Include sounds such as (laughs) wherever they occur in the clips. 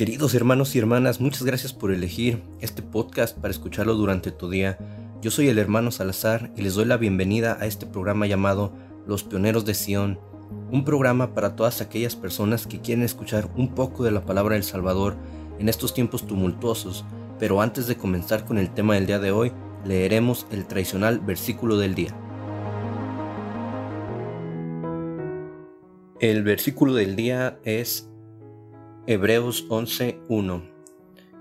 Queridos hermanos y hermanas, muchas gracias por elegir este podcast para escucharlo durante tu día. Yo soy el hermano Salazar y les doy la bienvenida a este programa llamado Los Pioneros de Sion, un programa para todas aquellas personas que quieren escuchar un poco de la palabra del Salvador en estos tiempos tumultuosos. Pero antes de comenzar con el tema del día de hoy, leeremos el tradicional versículo del día. El versículo del día es Hebreos 11.1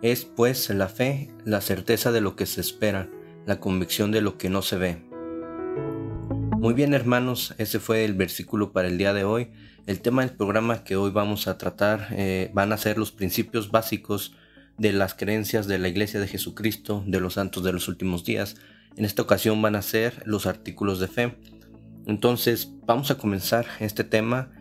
Es pues la fe, la certeza de lo que se espera, la convicción de lo que no se ve. Muy bien hermanos, ese fue el versículo para el día de hoy. El tema del programa que hoy vamos a tratar eh, van a ser los principios básicos de las creencias de la Iglesia de Jesucristo, de los santos de los últimos días. En esta ocasión van a ser los artículos de fe. Entonces vamos a comenzar este tema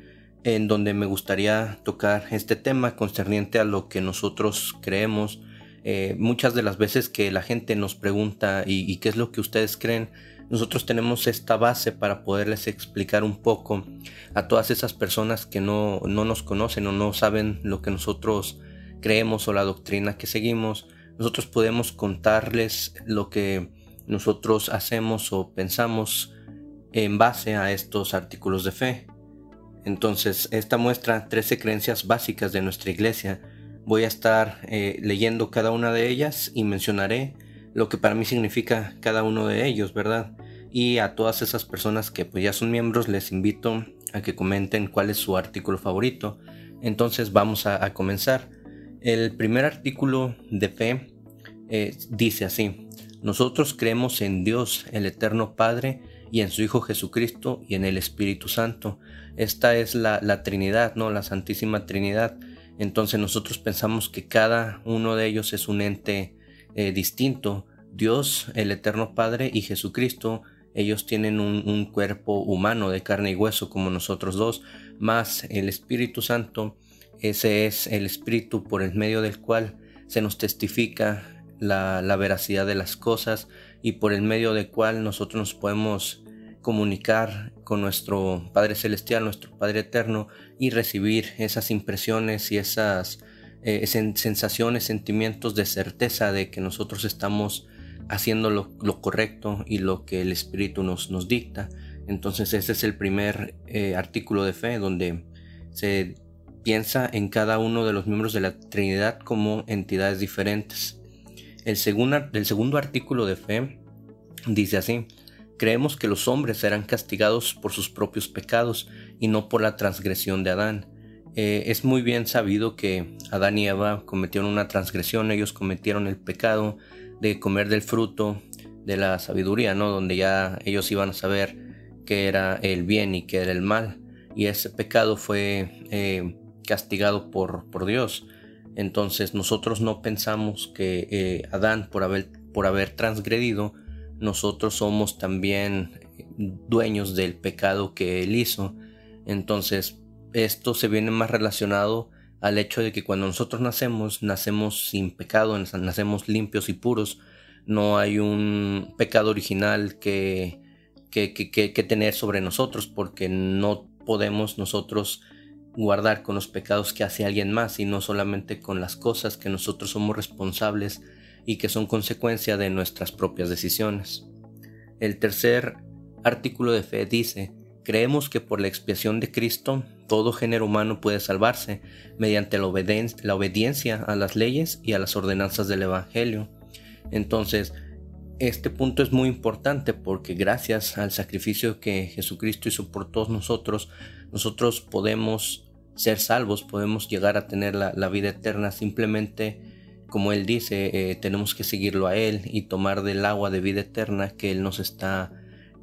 en donde me gustaría tocar este tema concerniente a lo que nosotros creemos. Eh, muchas de las veces que la gente nos pregunta ¿y, qué es lo que ustedes creen, nosotros tenemos esta base para poderles explicar un poco a todas esas personas que no, no nos conocen o no saben lo que nosotros creemos o la doctrina que seguimos. Nosotros podemos contarles lo que nosotros hacemos o pensamos en base a estos artículos de fe. Entonces, esta muestra 13 creencias básicas de nuestra iglesia. Voy a estar eh, leyendo cada una de ellas y mencionaré lo que para mí significa cada uno de ellos, ¿verdad? Y a todas esas personas que pues ya son miembros les invito a que comenten cuál es su artículo favorito. Entonces vamos a, comenzar. El primer artículo de fe eh, dice así, nosotros creemos en Dios, el Eterno Padre, y en su Hijo Jesucristo y en el Espíritu Santo. Esta es la, Trinidad, ¿no? La Santísima Trinidad. Entonces nosotros pensamos que cada uno de ellos es un ente eh, distinto. Dios, el Eterno Padre y Jesucristo, ellos tienen un, un, cuerpo humano de carne y hueso como nosotros dos, más el Espíritu Santo, ese es el Espíritu por el medio del cual se nos testifica la, la veracidad de las cosas y por el medio del cual nosotros nos podemos comunicar con nuestro Padre Celestial, nuestro Padre Eterno y recibir esas impresiones y esas eh, sensaciones, sentimientos de certeza de que nosotros estamos haciendo lo, correcto y lo que el Espíritu nos, dicta. Entonces ese es el primer eh, artículo de fe donde se piensa en cada uno de los miembros de la Trinidad como entidades diferentes. El, segundo artículo de fe dice así, creemos que los hombres serán castigados por sus propios pecados y no por la transgresión de Adán. Eh, es muy bien sabido que Adán y Eva cometieron una transgresión, ellos cometieron el pecado de comer del fruto de la sabiduría, ¿no? Donde ya ellos iban a saber qué era el bien y qué era el mal. Y ese pecado fue eh, castigado por, por Dios. Entonces nosotros no pensamos que eh, Adán por haber, por haber transgredido, nosotros somos también dueños del pecado que él hizo. Entonces esto se viene más relacionado al hecho de que cuando nosotros nacemos, nacemos sin pecado, nacemos limpios y puros. No hay un pecado original que, que, que, que tener sobre nosotros porque no podemos nosotros guardar con los pecados que hace alguien más y no solamente con las cosas que nosotros somos responsables y que son consecuencia de nuestras propias decisiones. El tercer artículo de fe dice, creemos que por la expiación de Cristo todo género humano puede salvarse mediante la, obediencia a las leyes y a las ordenanzas del Evangelio. Entonces, este punto es muy importante porque gracias al sacrificio que Jesucristo hizo por todos nosotros, nosotros podemos ser salvos, podemos llegar a tener la, vida eterna. Simplemente, como Él dice, eh, tenemos que seguirlo a Él y tomar del agua de vida eterna que Él nos está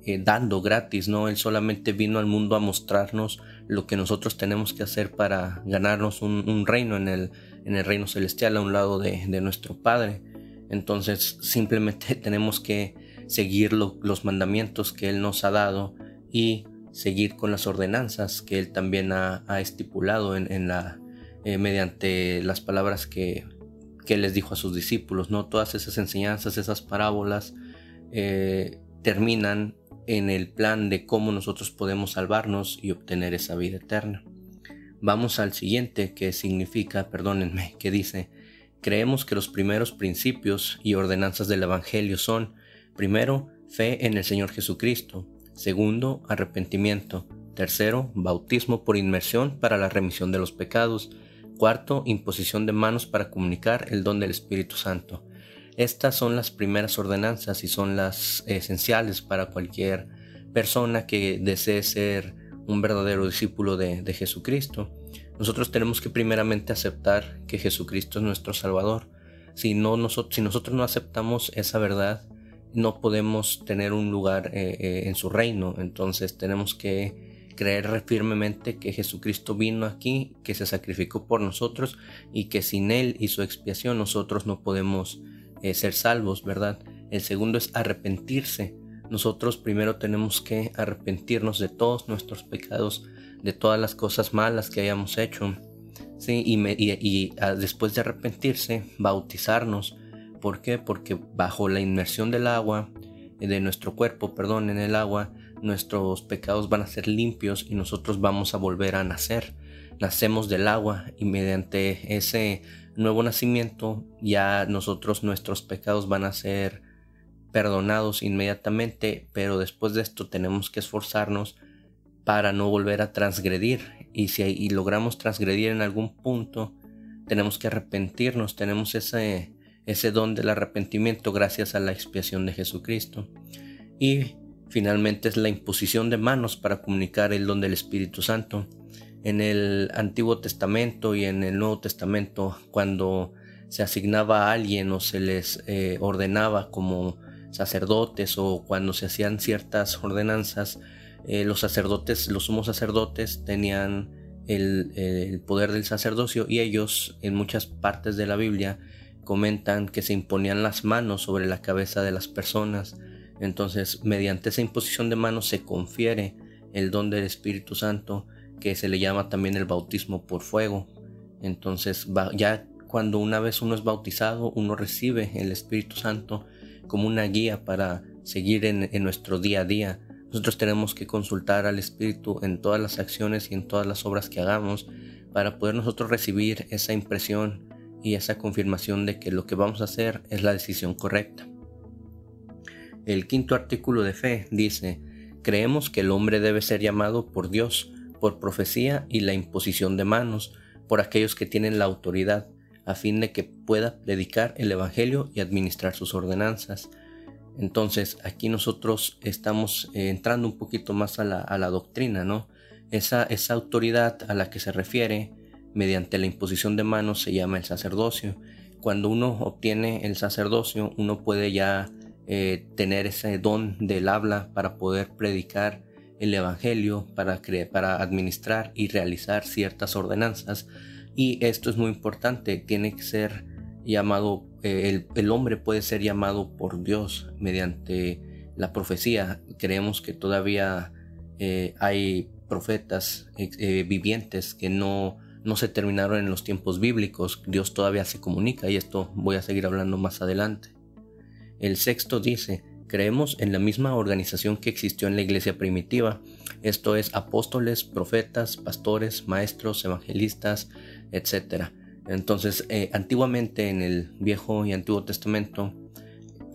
eh, dando gratis, ¿no? Él solamente vino al mundo a mostrarnos lo que nosotros tenemos que hacer para ganarnos un, reino en el, en el reino celestial a un lado de, nuestro Padre. Entonces simplemente (laughs) tenemos que seguir los mandamientos que Él nos ha dado y seguir con las ordenanzas que él también ha, estipulado en, eh, mediante las palabras que, que, les dijo a sus discípulos. ¿no? Todas esas enseñanzas, esas parábolas eh, terminan en el plan de cómo nosotros podemos salvarnos y obtener esa vida eterna. Vamos al siguiente que significa, perdónenme, (laughs) que dice, creemos que los primeros principios y ordenanzas del Evangelio son, primero, fe en el Señor Jesucristo, segundo, arrepentimiento, tercero, bautismo por inmersión para la remisión de los pecados, cuarto, imposición de manos para comunicar el don del Espíritu Santo. Estas son las primeras ordenanzas y son las esenciales para cualquier persona que desee ser un verdadero discípulo de, Jesucristo. Nosotros tenemos que primeramente aceptar que Jesucristo es nuestro Salvador. Si, no, nosotros, si nosotros no aceptamos esa verdad, no podemos tener un lugar eh, eh, en su reino. Entonces tenemos que creer firmemente que Jesucristo vino aquí, que se sacrificó por nosotros y que sin Él y su expiación nosotros no podemos eh, ser salvos, ¿verdad? El segundo es arrepentirse. Nosotros primero tenemos que arrepentirnos de todos nuestros pecados, de todas las cosas malas que hayamos hecho. ¿sí? Y, ah, después de arrepentirse, bautizarnos ¿Por qué? Porque bajo la inmersión del agua, eh, de nuestro cuerpo, perdón, en el agua, nuestros pecados van a ser limpios y nosotros vamos a volver a nacer. Nacemos del agua y mediante ese nuevo nacimiento ya nosotros nuestros pecados van a ser perdonados inmediatamente, pero después de esto tenemos que esforzarnos para no volver a transgredir y si logramos transgredir en algún punto tenemos que arrepentirnos, tenemos ese ese don del arrepentimiento gracias a la expiación de Jesucristo. Y finalmente es la imposición de manos para comunicar el don del Espíritu Santo. En el Antiguo Testamento y en el Nuevo Testamento, cuando se asignaba a alguien o se les eh, ordenaba como sacerdotes o cuando se hacían ciertas ordenanzas, eh, los sacerdotes, los sumos sacerdotes tenían el, el, poder del sacerdocio y ellos en muchas partes de la Biblia comentan que se imponían las manos sobre la cabeza de las personas. Entonces, mediante esa imposición de manos se confiere el don del Espíritu Santo, que se le llama también el bautismo por fuego. Entonces, ya cuando una vez uno es bautizado, uno recibe el Espíritu Santo como una guía para seguir en, nuestro día a día. Nosotros tenemos que consultar al Espíritu en todas las acciones y en todas las obras que hagamos para poder nosotros recibir esa impresión y esa confirmación de que lo que vamos a hacer es la decisión correcta. El quinto artículo de fe dice, creemos que el hombre debe ser llamado por Dios, por profecía y la imposición de manos, por aquellos que tienen la autoridad, a fin de que pueda predicar el Evangelio y administrar sus ordenanzas. Entonces aquí nosotros estamos eh, entrando un poquito más a la, a la doctrina, ¿no? Esa, esa autoridad a la que se refiere mediante la imposición de manos se llama el sacerdocio. Cuando uno obtiene el sacerdocio, uno puede ya eh, tener ese don del habla para poder predicar el Evangelio, para, para administrar y realizar ciertas ordenanzas. Y esto es muy importante, tiene que ser llamado, eh, el, hombre puede ser llamado por Dios mediante la profecía. Creemos que todavía eh, hay profetas vivientes que no no se terminaron en los tiempos bíblicos, Dios todavía se comunica y esto voy a seguir hablando más adelante. El sexto dice, creemos en la misma organización que existió en la iglesia primitiva, esto es apóstoles, profetas, pastores, maestros, evangelistas, etc. Entonces, eh, antiguamente en el Viejo y Antiguo Testamento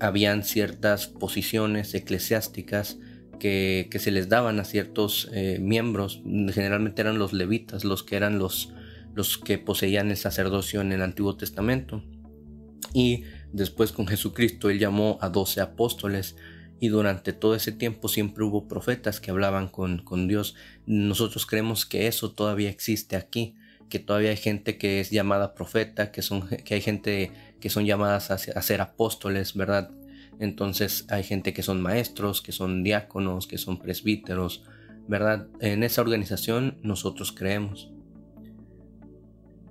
habían ciertas posiciones eclesiásticas que, se les daban a ciertos eh, miembros, generalmente eran los levitas, los que eran los, los que poseían el sacerdocio en el Antiguo Testamento. Y después con Jesucristo él llamó a doce apóstoles y durante todo ese tiempo siempre hubo profetas que hablaban con, con Dios. Nosotros creemos que eso todavía existe aquí, que todavía hay gente que es llamada profeta, que, son, que hay gente que son llamadas a, a ser apóstoles, ¿verdad? Entonces hay gente que son maestros, que son diáconos, que son presbíteros, ¿verdad? En esa organización nosotros creemos.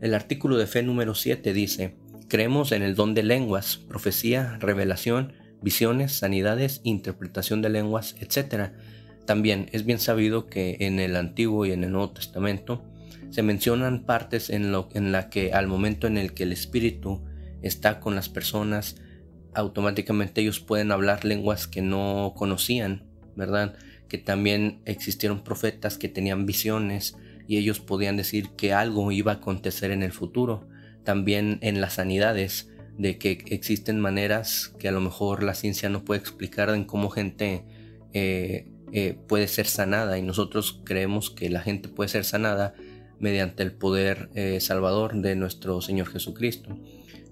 El artículo de fe número 7 dice, creemos en el don de lenguas, profecía, revelación, visiones, sanidades, interpretación de lenguas, etc. También es bien sabido que en el Antiguo y en el Nuevo Testamento se mencionan partes en, lo, en la que al momento en el que el Espíritu está con las personas, automáticamente ellos pueden hablar lenguas que no conocían, ¿verdad? Que también existieron profetas que tenían visiones, y ellos podían decir que algo iba a acontecer en el futuro. También en las sanidades, de que existen maneras que a lo mejor la ciencia no puede explicar en cómo gente eh, eh, puede ser sanada y nosotros creemos que la gente puede ser sanada mediante el poder eh, salvador de nuestro Señor Jesucristo.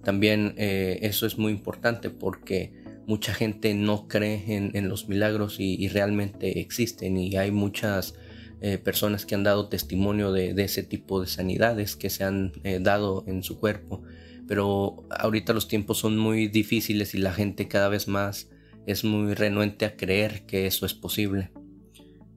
También eso es muy importante porque mucha gente no cree en, los milagros y, realmente existen y hay muchas personas que han dado testimonio de, ese tipo de sanidades que se han dado en su cuerpo pero ahorita los tiempos son muy difíciles y la gente cada vez más es muy renuente a creer que eso es posible.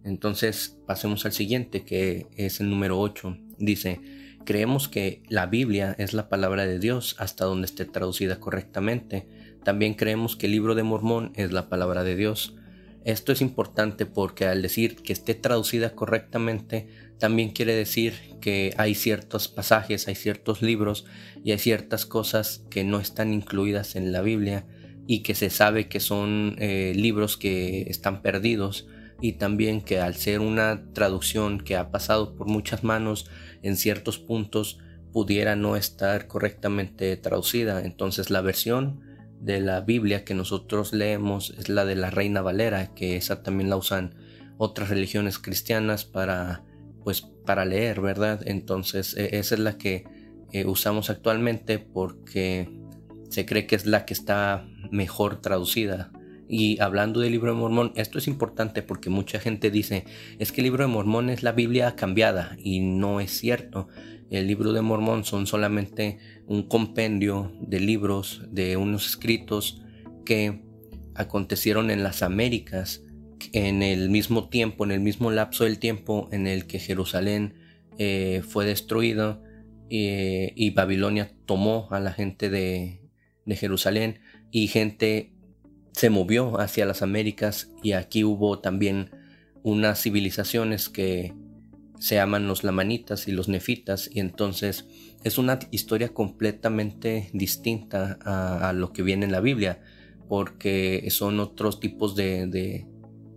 Entonces pasemos al siguiente, que es el número 8. Dice, creemos que la Biblia es la palabra de Dios hasta donde esté traducida correctamente. También creemos que el libro de Mormón es la palabra de Dios. Esto es importante porque al decir que esté traducida correctamente, también quiere decir que hay ciertos pasajes, hay ciertos libros y hay ciertas cosas que no están incluidas en la Biblia y que se sabe que son eh, libros que están perdidos y también que al ser una traducción que ha pasado por muchas manos en ciertos puntos pudiera no estar correctamente traducida. Entonces la versión de la Biblia que nosotros leemos es la de la Reina Valera, que esa también la usan otras religiones cristianas para pues para leer, ¿verdad? Entonces e, esa es la que eh, usamos actualmente porque se cree que es la que está mejor traducida. Y hablando del libro de Mormón, esto es importante porque mucha gente dice, es que el libro de Mormón es la Biblia cambiada y no es cierto. El libro de Mormón son solamente un compendio de libros, de unos escritos que acontecieron en las Américas en el mismo tiempo, en el mismo lapso del tiempo en el que Jerusalén eh, fue destruido eh, y Babilonia tomó a la gente de, de Jerusalén y gente se movió hacia las Américas y aquí hubo también unas civilizaciones que se llaman los lamanitas y los nefitas y entonces es una historia completamente distinta a, lo que viene en la Biblia, porque son otros tipos de,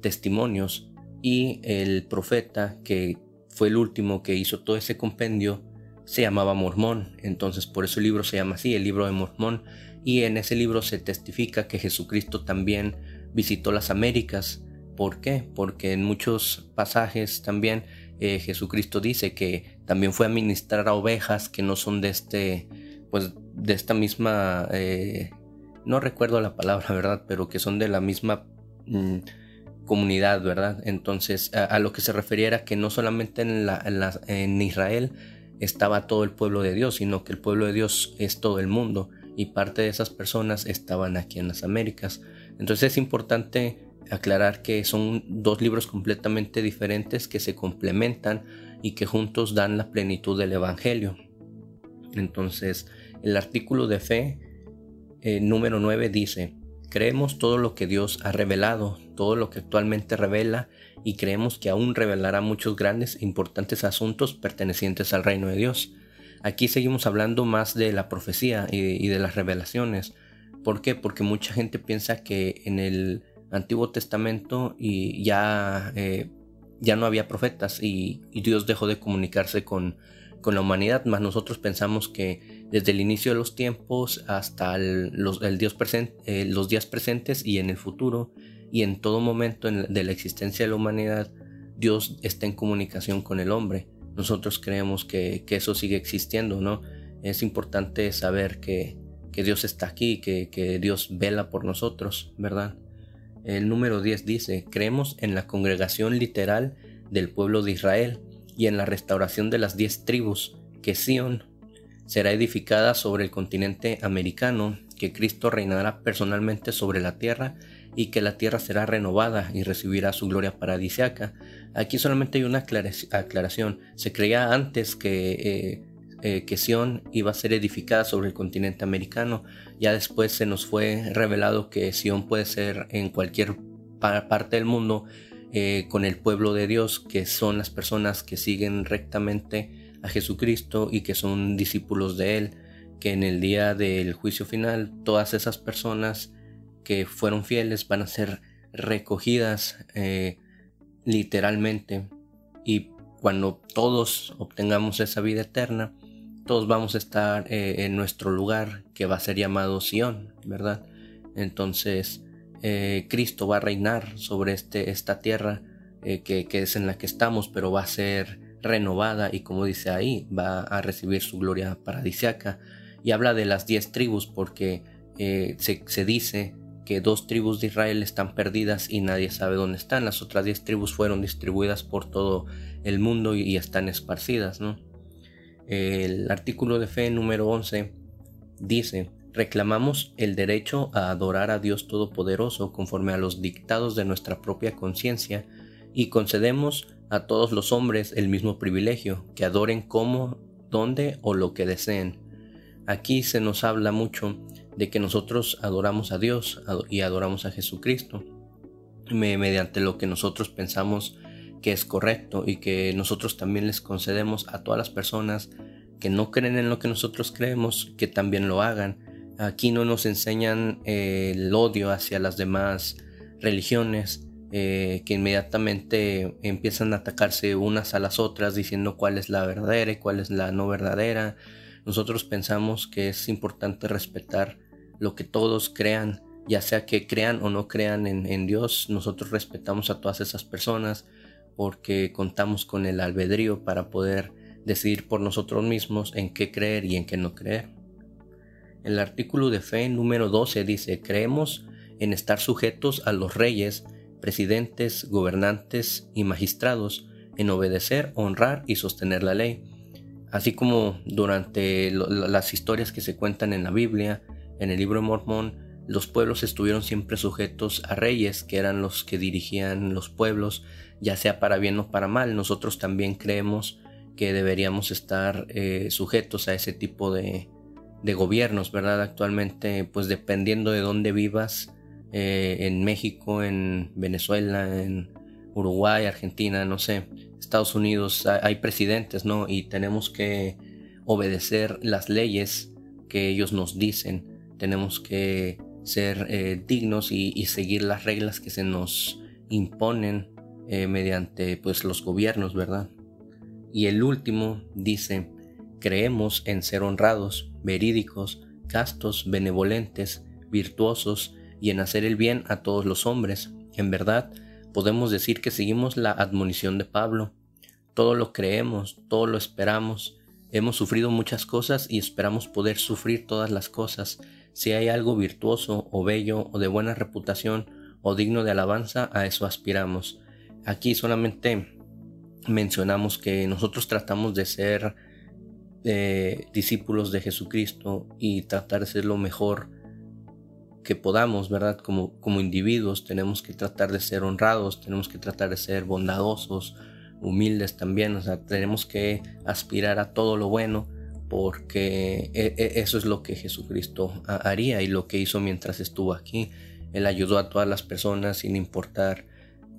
testimonios y el profeta que fue el último que hizo todo ese compendio se llamaba Mormón, entonces por eso el libro se llama así, el libro de Mormón, y en ese libro se testifica que Jesucristo también visitó las Américas. ¿Por qué? Porque en muchos pasajes también eh, Jesucristo dice que también fue a ministrar a ovejas que no son de este, pues de esta misma, eh, no recuerdo la palabra, ¿verdad? Pero que son de la misma mm, comunidad, ¿verdad? Entonces, a, lo que se refería era que no solamente en, la, en Israel estaba todo el pueblo de Dios, sino que el pueblo de Dios es todo el mundo y parte de esas personas estaban aquí en las Américas. Entonces es importante aclarar que son dos libros completamente diferentes que se complementan y que juntos dan la plenitud del Evangelio. Entonces, el artículo de fe eh, número 9 dice, creemos todo lo que Dios ha revelado, todo lo que actualmente revela y creemos que aún revelará muchos grandes e importantes asuntos pertenecientes al reino de Dios. Aquí seguimos hablando más de la profecía y, de las revelaciones. ¿Por qué? Porque mucha gente piensa que en el Antiguo Testamento y ya, eh, ya no había profetas y, Dios dejó de comunicarse con, con la humanidad, más nosotros pensamos que desde el inicio de los tiempos hasta eh, los días presentes y en el futuro y en todo momento de la existencia de la humanidad, Dios está en comunicación con el hombre. Nosotros creemos que, eso sigue existiendo, ¿no? Es importante saber que, Dios está aquí, que, que Dios vela por nosotros, ¿verdad? El número 10 dice, creemos en la congregación literal del pueblo de Israel y en la restauración de las diez tribus, que Sion será edificada sobre el continente americano, que Cristo reinará personalmente sobre la tierra y que la tierra será renovada y recibirá su gloria paradisiaca. Aquí solamente hay una aclaración. Se creía antes que eh, eh, que Sion iba a ser edificada sobre el continente americano. Ya después se nos fue revelado que Sion puede ser en cualquier parte del mundo eh, con el pueblo de Dios, que son las personas que siguen rectamente a Jesucristo y que son discípulos de Él, que en el día del juicio final todas esas personas que fueron fieles van a ser recogidas eh, literalmente y cuando todos obtengamos esa vida eterna, todos vamos a estar eh, en nuestro lugar que va a ser llamado Sión, ¿verdad? Entonces, eh, Cristo va a reinar sobre este, esta tierra eh, que, es en la que estamos, pero va a ser renovada y como dice ahí, va a recibir su gloria paradisiaca. Y habla de las diez tribus porque se, se dice que dos tribus de Israel están perdidas y nadie sabe dónde están. Las otras diez tribus fueron distribuidas por todo el mundo y, están esparcidas. ¿no? El artículo de fe número 11 dice, reclamamos el derecho a adorar a Dios Todopoderoso conforme a los dictados de nuestra propia conciencia y concedemos a todos los hombres el mismo privilegio, que adoren como, donde o lo que deseen. Aquí se nos habla mucho de que nosotros adoramos a Dios y adoramos a Jesucristo mediante lo que nosotros pensamos que es correcto y que nosotros también les concedemos a todas las personas que no creen en lo que nosotros creemos que también lo hagan. Aquí no nos enseñan eh, el odio hacia las demás religiones eh, que inmediatamente empiezan a atacarse unas a las otras diciendo cuál es la verdadera y cuál es la no verdadera. Nosotros pensamos que es importante respetar lo que todos crean, ya sea que crean o no crean en, Dios, nosotros respetamos a todas esas personas porque contamos con el albedrío para poder decidir por nosotros mismos en qué creer y en qué no creer. El artículo de fe número 12 dice, creemos en estar sujetos a los reyes, presidentes, gobernantes y magistrados, en obedecer, honrar y sostener la ley. Así como durante las historias que se cuentan en la Biblia, en el libro de Mormón, los pueblos estuvieron siempre sujetos a reyes, que eran los que dirigían los pueblos, ya sea para bien o para mal. Nosotros también creemos que deberíamos estar eh, sujetos a ese tipo de, gobiernos, ¿verdad? Actualmente, pues dependiendo de dónde vivas, eh, en México, en Venezuela, en Uruguay, Argentina, no sé, Estados Unidos, hay presidentes, ¿no? Y tenemos que obedecer las leyes que ellos nos dicen tenemos que ser eh, dignos y, seguir las reglas que se nos imponen eh, mediante pues los gobiernos, ¿verdad? Y el último dice, creemos en ser honrados, verídicos, castos, benevolentes, virtuosos y en hacer el bien a todos los hombres. En verdad, podemos decir que seguimos la admonición de Pablo. Todo lo creemos, todo lo esperamos. Hemos sufrido muchas cosas y esperamos poder sufrir todas las cosas si hay algo virtuoso o bello o de buena reputación o digno de alabanza, a eso aspiramos. Aquí solamente mencionamos que nosotros tratamos de ser eh, discípulos de Jesucristo y tratar de ser lo mejor que podamos, ¿verdad? Como, como individuos tenemos que tratar de ser honrados, tenemos que tratar de ser bondadosos, humildes también, o sea, tenemos que aspirar a todo lo bueno porque e, e, eso es lo que Jesucristo haría y lo que hizo mientras estuvo aquí. Él ayudó a todas las personas sin importar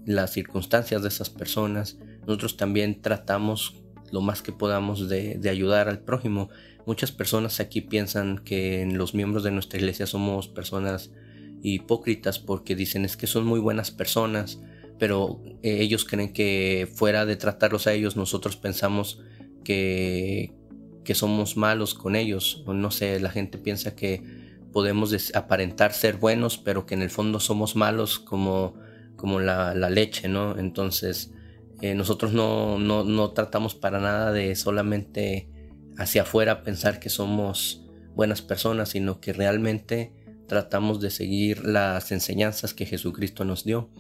las circunstancias de esas personas. Nosotros también tratamos lo más que podamos de, ayudar al prójimo. Muchas personas aquí piensan que los miembros de nuestra iglesia somos personas hipócritas porque dicen es que son muy buenas personas, pero eh, ellos creen que fuera de tratarlos a ellos nosotros pensamos que, que somos malos con ellos. no sé, la gente piensa que podemos aparentar ser buenos, pero que en el fondo somos malos como, como la, leche, ¿no? Entonces, eh, nosotros no, no, no, tratamos para nada de solamente hacia afuera pensar que somos buenas personas, sino que realmente tratamos de seguir las enseñanzas que Jesucristo nos dio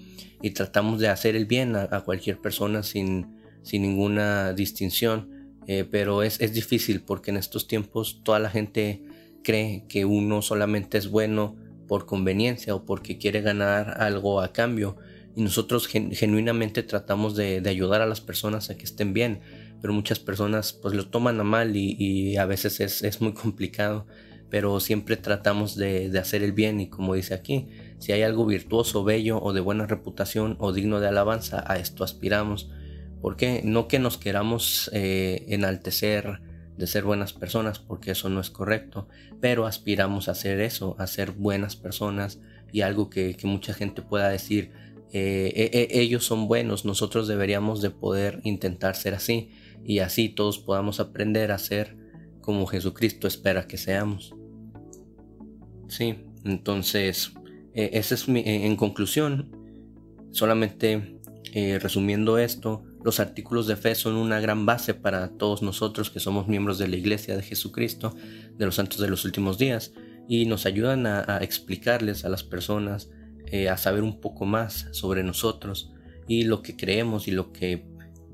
y tratamos de hacer el bien a, cualquier persona sin, sin ninguna distinción eh, pero es, es difícil porque en estos tiempos toda la gente cree que uno solamente es bueno por conveniencia o porque quiere ganar algo a cambio. Y nosotros genuinamente tratamos de, de, ayudar a las personas a que estén bien pero muchas personas pues lo toman a mal y, y a veces es, es, muy complicado. Pero siempre tratamos de, de, hacer el bien y como dice aquí si hay algo virtuoso, bello o de buena reputación o digno de alabanza a esto aspiramos porque no que nos queramos eh, enaltecer de ser buenas personas, porque eso no es correcto, pero aspiramos a hacer eso, a ser buenas personas y algo que, mucha gente pueda decir, eh, e, e, ellos son buenos, nosotros deberíamos de poder intentar ser así y así todos podamos aprender a ser como Jesucristo espera que seamos. Sí, entonces, e, ese es mi, en conclusión, solamente resumiendo esto, los artículos de fe son una gran base para todos nosotros que somos miembros de la Iglesia de Jesucristo, de los santos de los últimos días, y nos ayudan a, explicarles a las personas, eh, a saber un poco más sobre nosotros y lo que creemos y lo que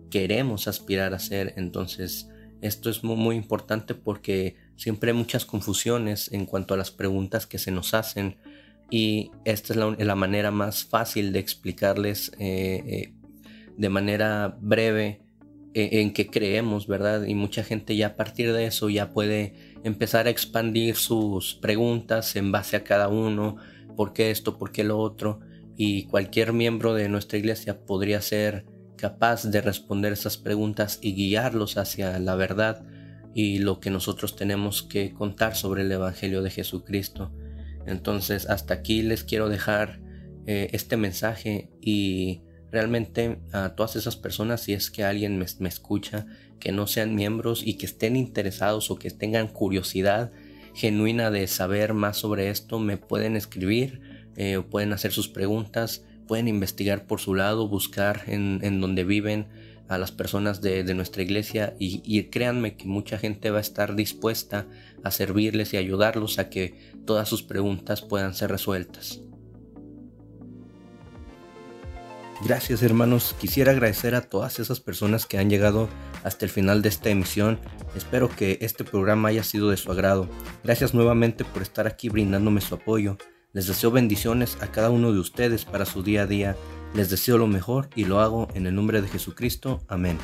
queremos aspirar a ser. Entonces, esto es muy, importante porque siempre hay muchas confusiones en cuanto a las preguntas que se nos hacen y esta es la, manera más fácil de explicarles eh, eh, de manera breve e, en, que creemos, ¿verdad? Y mucha gente ya a partir de eso ya puede empezar a expandir sus preguntas en base a cada uno, por qué esto, por qué lo otro, y cualquier miembro de nuestra iglesia podría ser capaz de responder esas preguntas y guiarlos hacia la verdad y lo que nosotros tenemos que contar sobre el Evangelio de Jesucristo. Entonces hasta aquí les quiero dejar eh, este mensaje y realmente a todas esas personas, si es que alguien me, escucha, que no sean miembros y que estén interesados o que tengan curiosidad genuina de saber más sobre esto, me pueden escribir, eh, pueden hacer sus preguntas, pueden investigar por su lado, buscar en, donde viven a las personas de, nuestra iglesia y, créanme que mucha gente va a estar dispuesta a servirles y ayudarlos a que todas sus preguntas puedan ser resueltas. Gracias hermanos, quisiera agradecer a todas esas personas que han llegado hasta el final de esta emisión. Espero que este programa haya sido de su agrado. Gracias nuevamente por estar aquí brindándome su apoyo. Les deseo bendiciones a cada uno de ustedes para su día a día. Les deseo lo mejor y lo hago en el nombre de Jesucristo. Amén.